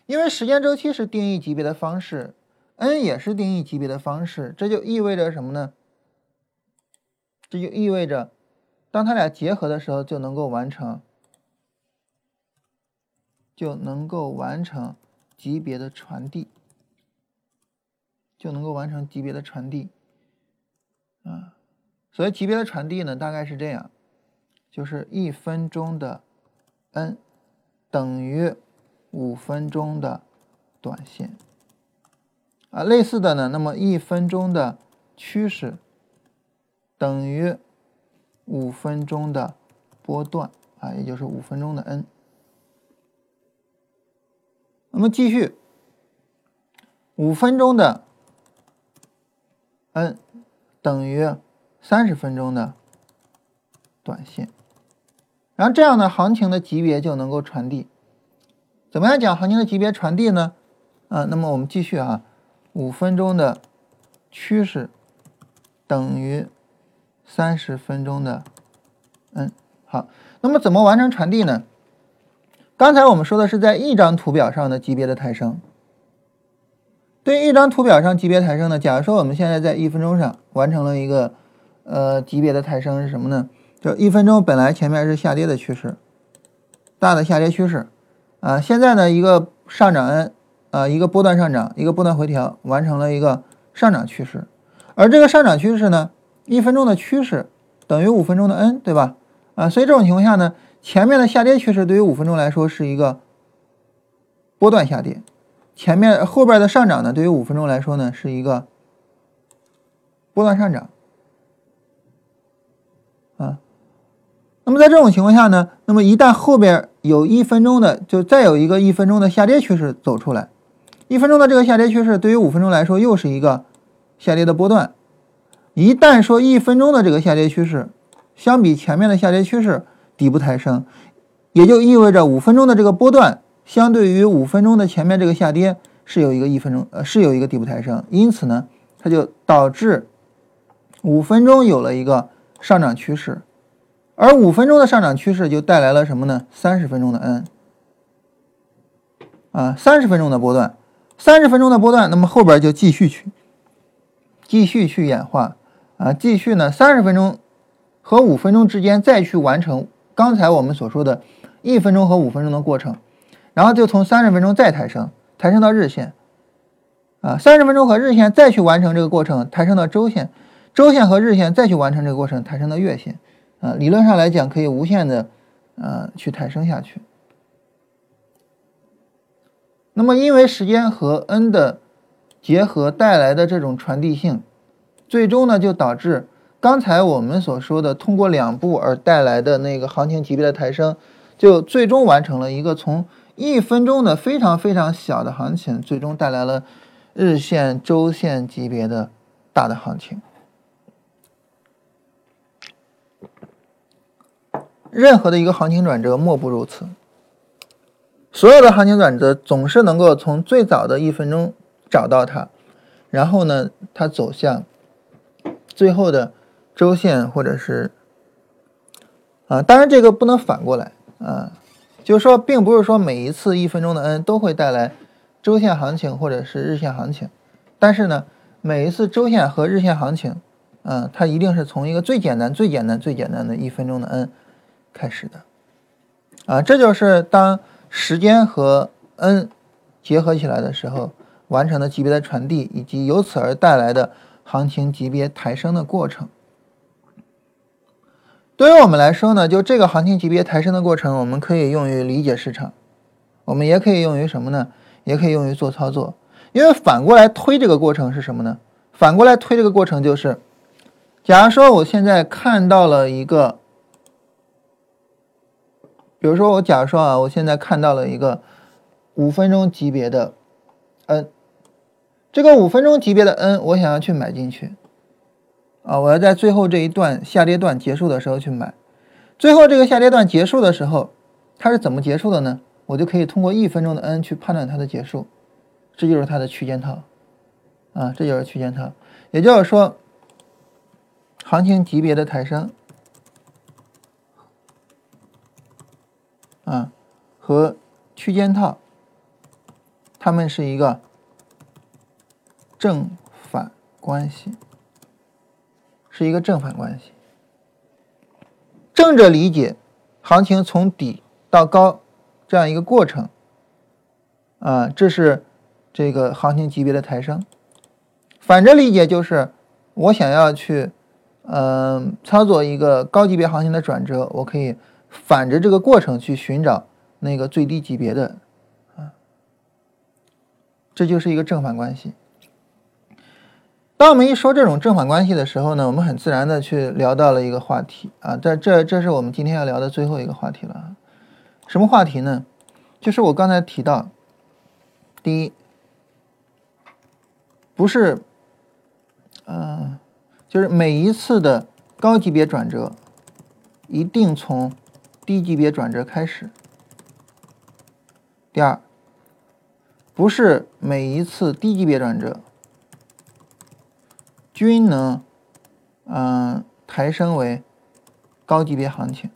因为时间周期是定义级别的方式，n 也是定义级别的方式，这就意味着什么呢？这就意味着，当它俩结合的时候，就能够完成，就能够完成级别的传递，就能够完成级别的传递。啊，所以级别的传递呢，大概是这样，就是一分钟的 n 等于五分钟的短线啊，类似的呢，那么一分钟的趋势等于五分钟的波段啊，也就是五分钟的 n。那么继续，五分钟的 n。等于三十分钟的短线，然后这样的行情的级别就能够传递。怎么样讲行情的级别传递呢？啊，那么我们继续啊，五分钟的趋势等于三十分钟的嗯，好，那么怎么完成传递呢？刚才我们说的是在一张图表上的级别的抬升。对于一张图表上级别抬升呢？假如说我们现在在一分钟上完成了一个呃级别的抬升是什么呢？就一分钟本来前面是下跌的趋势，大的下跌趋势啊，现在呢一个上涨 N 啊一个波段上涨，一个波段回调，完成了一个上涨趋势。而这个上涨趋势呢，一分钟的趋势等于五分钟的 N，对吧？啊，所以这种情况下呢，前面的下跌趋势对于五分钟来说是一个波段下跌。前面后边的上涨呢对于五分钟来说呢是一个波段上涨。啊那么在这种情况下呢那么一旦后边有一分钟的就再有一个一分钟的下跌趋势走出来一分钟的这个下跌趋势对于五分钟来说又是一个下跌的波段。一旦说一分钟的这个下跌趋势相比前面的下跌趋势底部抬升也就意味着五分钟的这个波段相对于五分钟的前面这个下跌是有一个一分钟呃是有一个底部抬升，因此呢，它就导致五分钟有了一个上涨趋势。而五分钟的上涨趋势就带来了什么呢？三十分钟的 N 啊，三十分钟的波段，三十分钟的波段，那么后边就继续去，继续去演化啊，继续呢，三十分钟和五分钟之间再去完成刚才我们所说的一分钟和五分钟的过程，然后就从三十分钟再抬升，抬升到日线啊，三十分钟和日线再去完成这个过程，抬升到周线，周线和日线再去完成这个过程，抬升到月线。啊，理论上来讲，可以无限的，呃，去抬升下去。那么，因为时间和 n 的结合带来的这种传递性，最终呢，就导致刚才我们所说的通过两步而带来的那个行情级别的抬升，就最终完成了一个从一分钟的非常非常小的行情，最终带来了日线、周线级别的大的行情。任何的一个行情转折莫不如此。所有的行情转折总是能够从最早的一分钟找到它，然后呢，它走向最后的周线或者是啊，当然这个不能反过来啊，就是说，并不是说每一次一分钟的 N 都会带来周线行情或者是日线行情，但是呢，每一次周线和日线行情，嗯，它一定是从一个最简单、最简单、最简单的一分钟的 N。开始的，啊，这就是当时间和 n 结合起来的时候完成的级别的传递，以及由此而带来的行情级别抬升的过程。对于我们来说呢，就这个行情级别抬升的过程，我们可以用于理解市场，我们也可以用于什么呢？也可以用于做操作。因为反过来推这个过程是什么呢？反过来推这个过程就是，假如说我现在看到了一个。比如说，我假如说啊，我现在看到了一个五分钟级别的 N，这个五分钟级别的 N，我想要去买进去啊，我要在最后这一段下跌段结束的时候去买。最后这个下跌段结束的时候，它是怎么结束的呢？我就可以通过一分钟的 N 去判断它的结束，这就是它的区间套啊，这就是区间套。也就是说，行情级别的抬升。啊，和区间套，它们是一个正反关系，是一个正反关系。正着理解，行情从底到高这样一个过程，啊，这是这个行情级别的抬升。反着理解就是我想要去，嗯，操作一个高级别行情的转折，我可以。反着这个过程去寻找那个最低级别的，啊，这就是一个正反关系。当我们一说这种正反关系的时候呢，我们很自然的去聊到了一个话题啊，这这这是我们今天要聊的最后一个话题了。什么话题呢？就是我刚才提到，第一，不是，嗯，就是每一次的高级别转折，一定从。低级别转折开始。第二，不是每一次低级别转折均能，嗯，抬升为高级别行情。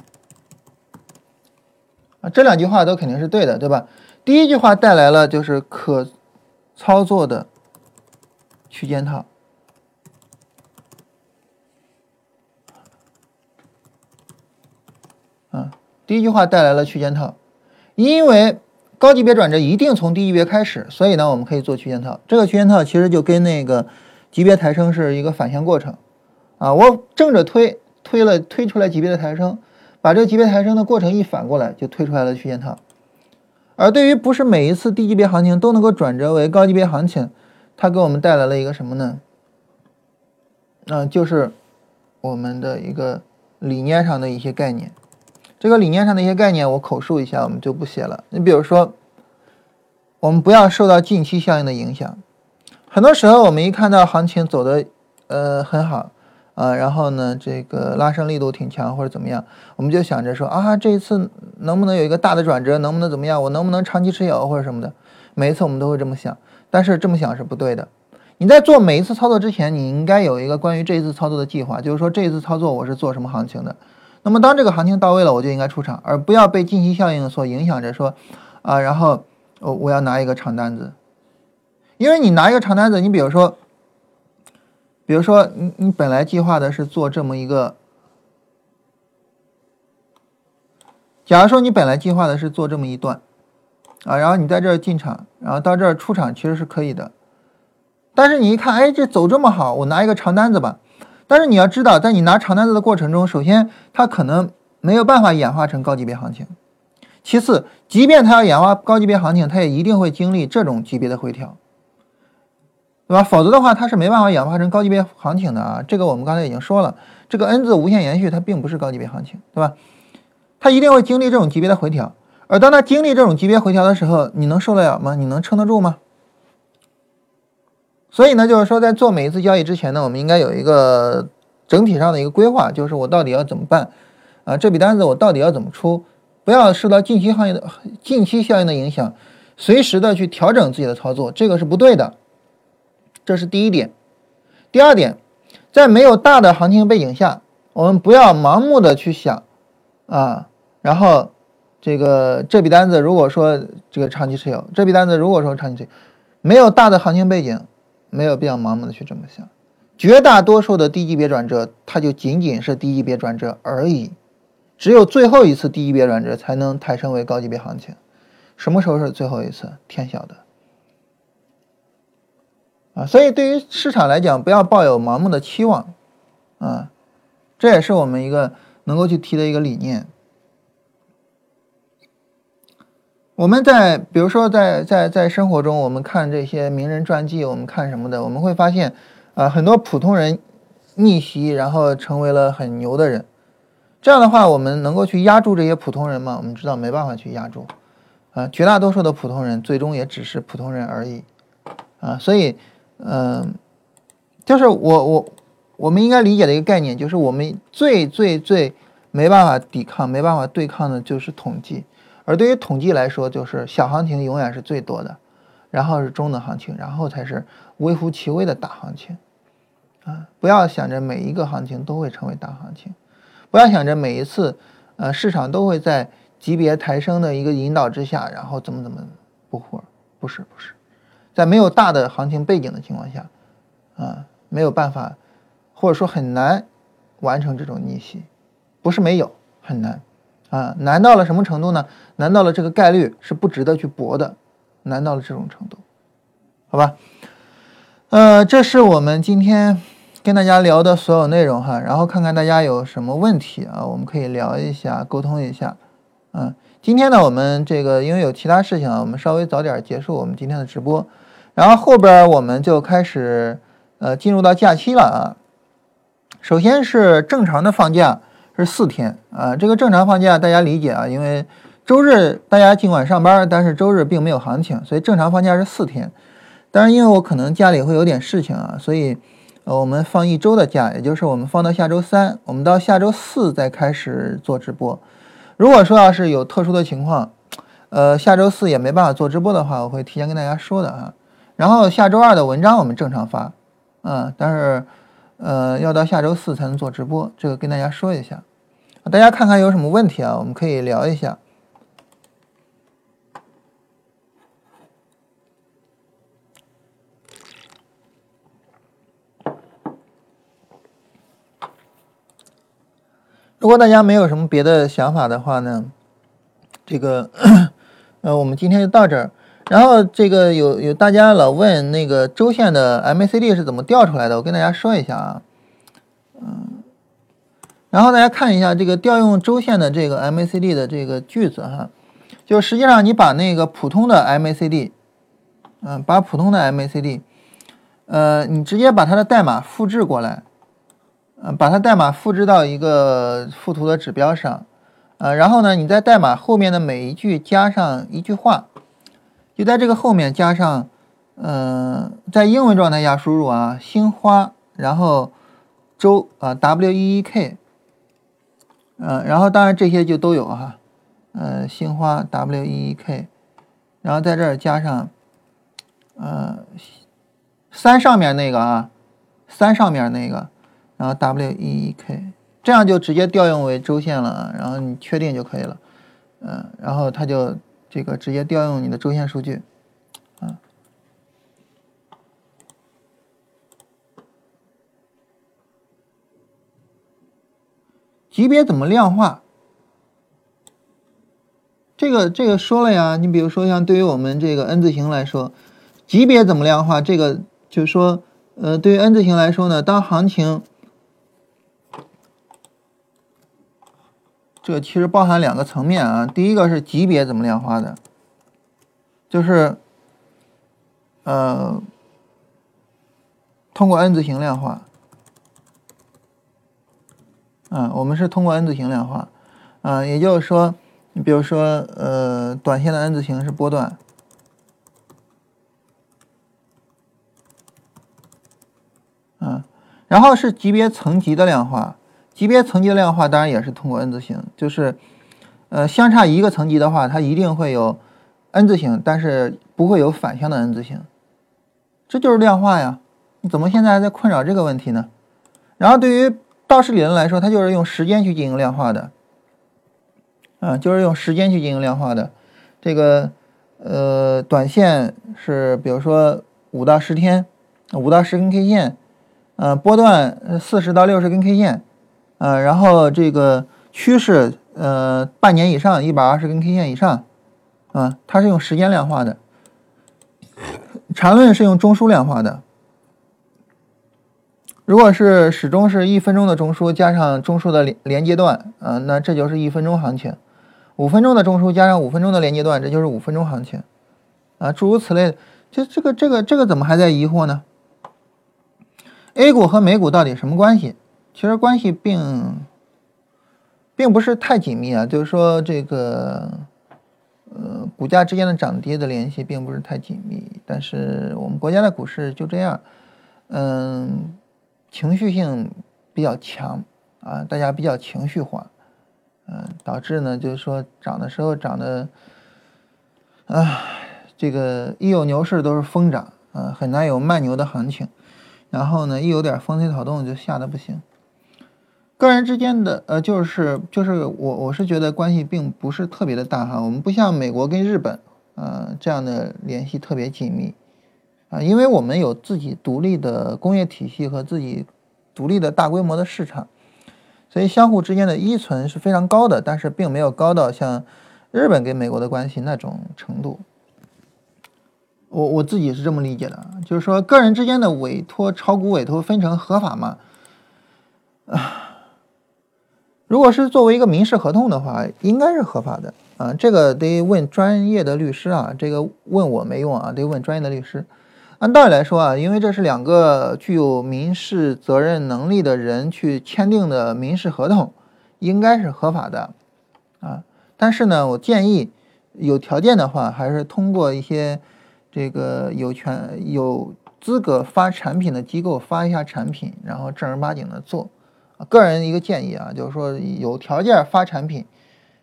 啊，这两句话都肯定是对的，对吧？第一句话带来了就是可操作的区间套。第一句话带来了区间套，因为高级别转折一定从低级别开始，所以呢，我们可以做区间套。这个区间套其实就跟那个级别抬升是一个反向过程啊。我正着推，推了推出来级别的抬升，把这个级别抬升的过程一反过来，就推出来了区间套。而对于不是每一次低级别行情都能够转折为高级别行情，它给我们带来了一个什么呢？嗯，就是我们的一个理念上的一些概念。这个理念上的一些概念，我口述一下，我们就不写了。你比如说，我们不要受到近期效应的影响。很多时候，我们一看到行情走的呃很好啊，然后呢，这个拉升力度挺强或者怎么样，我们就想着说啊，这一次能不能有一个大的转折，能不能怎么样，我能不能长期持有或者什么的。每一次我们都会这么想，但是这么想是不对的。你在做每一次操作之前，你应该有一个关于这一次操作的计划，就是说这一次操作我是做什么行情的。那么当这个行情到位了，我就应该出场，而不要被近期效应所影响着说，啊，然后我我要拿一个长单子，因为你拿一个长单子，你比如说，比如说你你本来计划的是做这么一个，假如说你本来计划的是做这么一段，啊，然后你在这儿进场，然后到这儿出场其实是可以的。但是你一看，哎，这走这么好，我拿一个长单子吧。但是你要知道，在你拿长单子的过程中，首先它可能没有办法演化成高级别行情；其次，即便它要演化高级别行情，它也一定会经历这种级别的回调，对吧？否则的话，它是没办法演化成高级别行情的啊。这个我们刚才已经说了，这个 N 字无限延续它并不是高级别行情，对吧？它一定会经历这种级别的回调，而当它经历这种级别回调的时候，你能受得了吗？你能撑得住吗？所以呢，就是说，在做每一次交易之前呢，我们应该有一个整体上的一个规划，就是我到底要怎么办啊？这笔单子我到底要怎么出？不要受到近期行业的近期效应的影响，随时的去调整自己的操作，这个是不对的。这是第一点。第二点，在没有大的行情背景下，我们不要盲目的去想啊，然后这个这笔单子如果说这个长期持有，这笔单子如果说长期持有，没有大的行情背景。没有必要盲目的去这么想，绝大多数的低级别转折，它就仅仅是低级别转折而已，只有最后一次低级别转折才能抬升为高级别行情。什么时候是最后一次？天晓得。啊，所以对于市场来讲，不要抱有盲目的期望，啊，这也是我们一个能够去提的一个理念。我们在比如说在在在生活中，我们看这些名人传记，我们看什么的，我们会发现，啊，很多普通人逆袭，然后成为了很牛的人。这样的话，我们能够去压住这些普通人吗？我们知道没办法去压住，啊，绝大多数的普通人最终也只是普通人而已，啊，所以，嗯，就是我我我们应该理解的一个概念，就是我们最最最没办法抵抗、没办法对抗的就是统计。而对于统计来说，就是小行情永远是最多的，然后是中等行情，然后才是微乎其微的大行情，啊，不要想着每一个行情都会成为大行情，不要想着每一次，呃，市场都会在级别抬升的一个引导之下，然后怎么怎么不会，不是不是，在没有大的行情背景的情况下，啊，没有办法，或者说很难完成这种逆袭，不是没有，很难。啊，难到了什么程度呢？难到了这个概率是不值得去搏的，难到了这种程度，好吧？呃，这是我们今天跟大家聊的所有内容哈，然后看看大家有什么问题啊，我们可以聊一下，沟通一下。嗯，今天呢，我们这个因为有其他事情啊，我们稍微早点结束我们今天的直播，然后后边我们就开始呃进入到假期了啊。首先是正常的放假。是四天啊，这个正常放假大家理解啊，因为周日大家尽管上班，但是周日并没有行情，所以正常放假是四天。但是因为我可能家里会有点事情啊，所以呃我们放一周的假，也就是我们放到下周三，我们到下周四再开始做直播。如果说要是有特殊的情况，呃下周四也没办法做直播的话，我会提前跟大家说的啊。然后下周二的文章我们正常发，嗯，但是呃要到下周四才能做直播，这个跟大家说一下。大家看看有什么问题啊？我们可以聊一下。如果大家没有什么别的想法的话呢，这个 呃，我们今天就到这儿。然后这个有有大家老问那个周线的 MACD 是怎么调出来的，我跟大家说一下啊，嗯。然后大家看一下这个调用周线的这个 MACD 的这个句子哈，就实际上你把那个普通的 MACD，嗯，把普通的 MACD，呃，你直接把它的代码复制过来，嗯，把它代码复制到一个附图的指标上，呃，然后呢，你在代码后面的每一句加上一句话，就在这个后面加上，呃，在英文状态下输入啊，星花，然后周啊，W E E K，呃，然后当然这些就都有哈，呃，星花 W E E K，然后在这儿加上，呃，三上面那个啊，三上面那个，然后 W E E K。这样就直接调用为周线了，然后你确定就可以了，嗯，然后它就这个直接调用你的周线数据，啊，级别怎么量化？这个这个说了呀，你比如说像对于我们这个 N 字形来说，级别怎么量化？这个就是说，呃，对于 N 字形来说呢，当行情这个其实包含两个层面啊，第一个是级别怎么量化的，就是呃通过 N 字形量化，啊，我们是通过 N 字形量化，啊，也就是说，你比如说呃短线的 N 字形是波段，啊，然后是级别层级的量化。级别层级的量化当然也是通过 N 字形，就是，呃，相差一个层级的话，它一定会有 N 字形，但是不会有反向的 N 字形，这就是量化呀。你怎么现在还在困扰这个问题呢？然后对于道氏理论来说，它就是用时间去进行量化的，啊，就是用时间去进行量化的。这个，呃，短线是比如说五到十天，五到十根 K 线，呃，波段四十到六十根 K 线。呃，然后这个趋势，呃，半年以上，一百二十根 K 线以上，啊，它是用时间量化的。缠论是用中枢量化的。如果是始终是一分钟的中枢加上中枢的连连接段，啊，那这就是一分钟行情。五分钟的中枢加上五分钟的连接段，这就是五分钟行情。啊，诸如此类，就这个这个这个怎么还在疑惑呢？A 股和美股到底什么关系？其实关系并并不是太紧密啊，就是说这个呃股价之间的涨跌的联系并不是太紧密，但是我们国家的股市就这样，嗯，情绪性比较强啊，大家比较情绪化，嗯，导致呢就是说涨的时候涨的，啊，这个一有牛市都是疯涨啊，很难有慢牛的行情，然后呢一有点风吹草动就吓得不行。个人之间的呃，就是就是我我是觉得关系并不是特别的大哈，我们不像美国跟日本呃这样的联系特别紧密啊，因为我们有自己独立的工业体系和自己独立的大规模的市场，所以相互之间的依存是非常高的，但是并没有高到像日本跟美国的关系那种程度。我我自己是这么理解的，就是说个人之间的委托炒股委托分成合法吗？啊。如果是作为一个民事合同的话，应该是合法的啊。这个得问专业的律师啊，这个问我没用啊，得问专业的律师。按道理来说啊，因为这是两个具有民事责任能力的人去签订的民事合同，应该是合法的啊。但是呢，我建议有条件的话，还是通过一些这个有权有资格发产品的机构发一下产品，然后正儿八经的做。个人一个建议啊，就是说有条件发产品，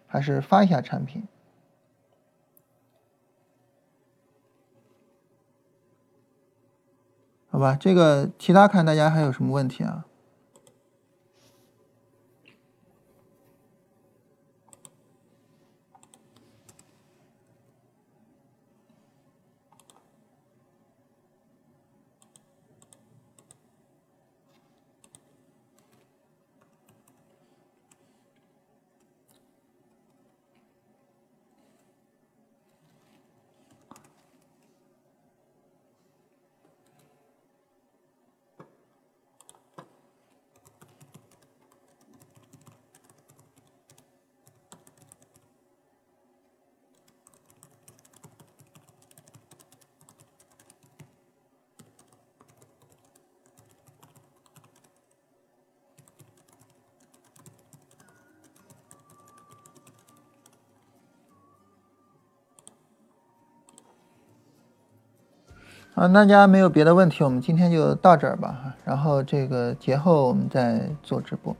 还是发一下产品，好吧？这个其他看大家还有什么问题啊？啊，大家没有别的问题，我们今天就到这儿吧。然后这个节后我们再做直播。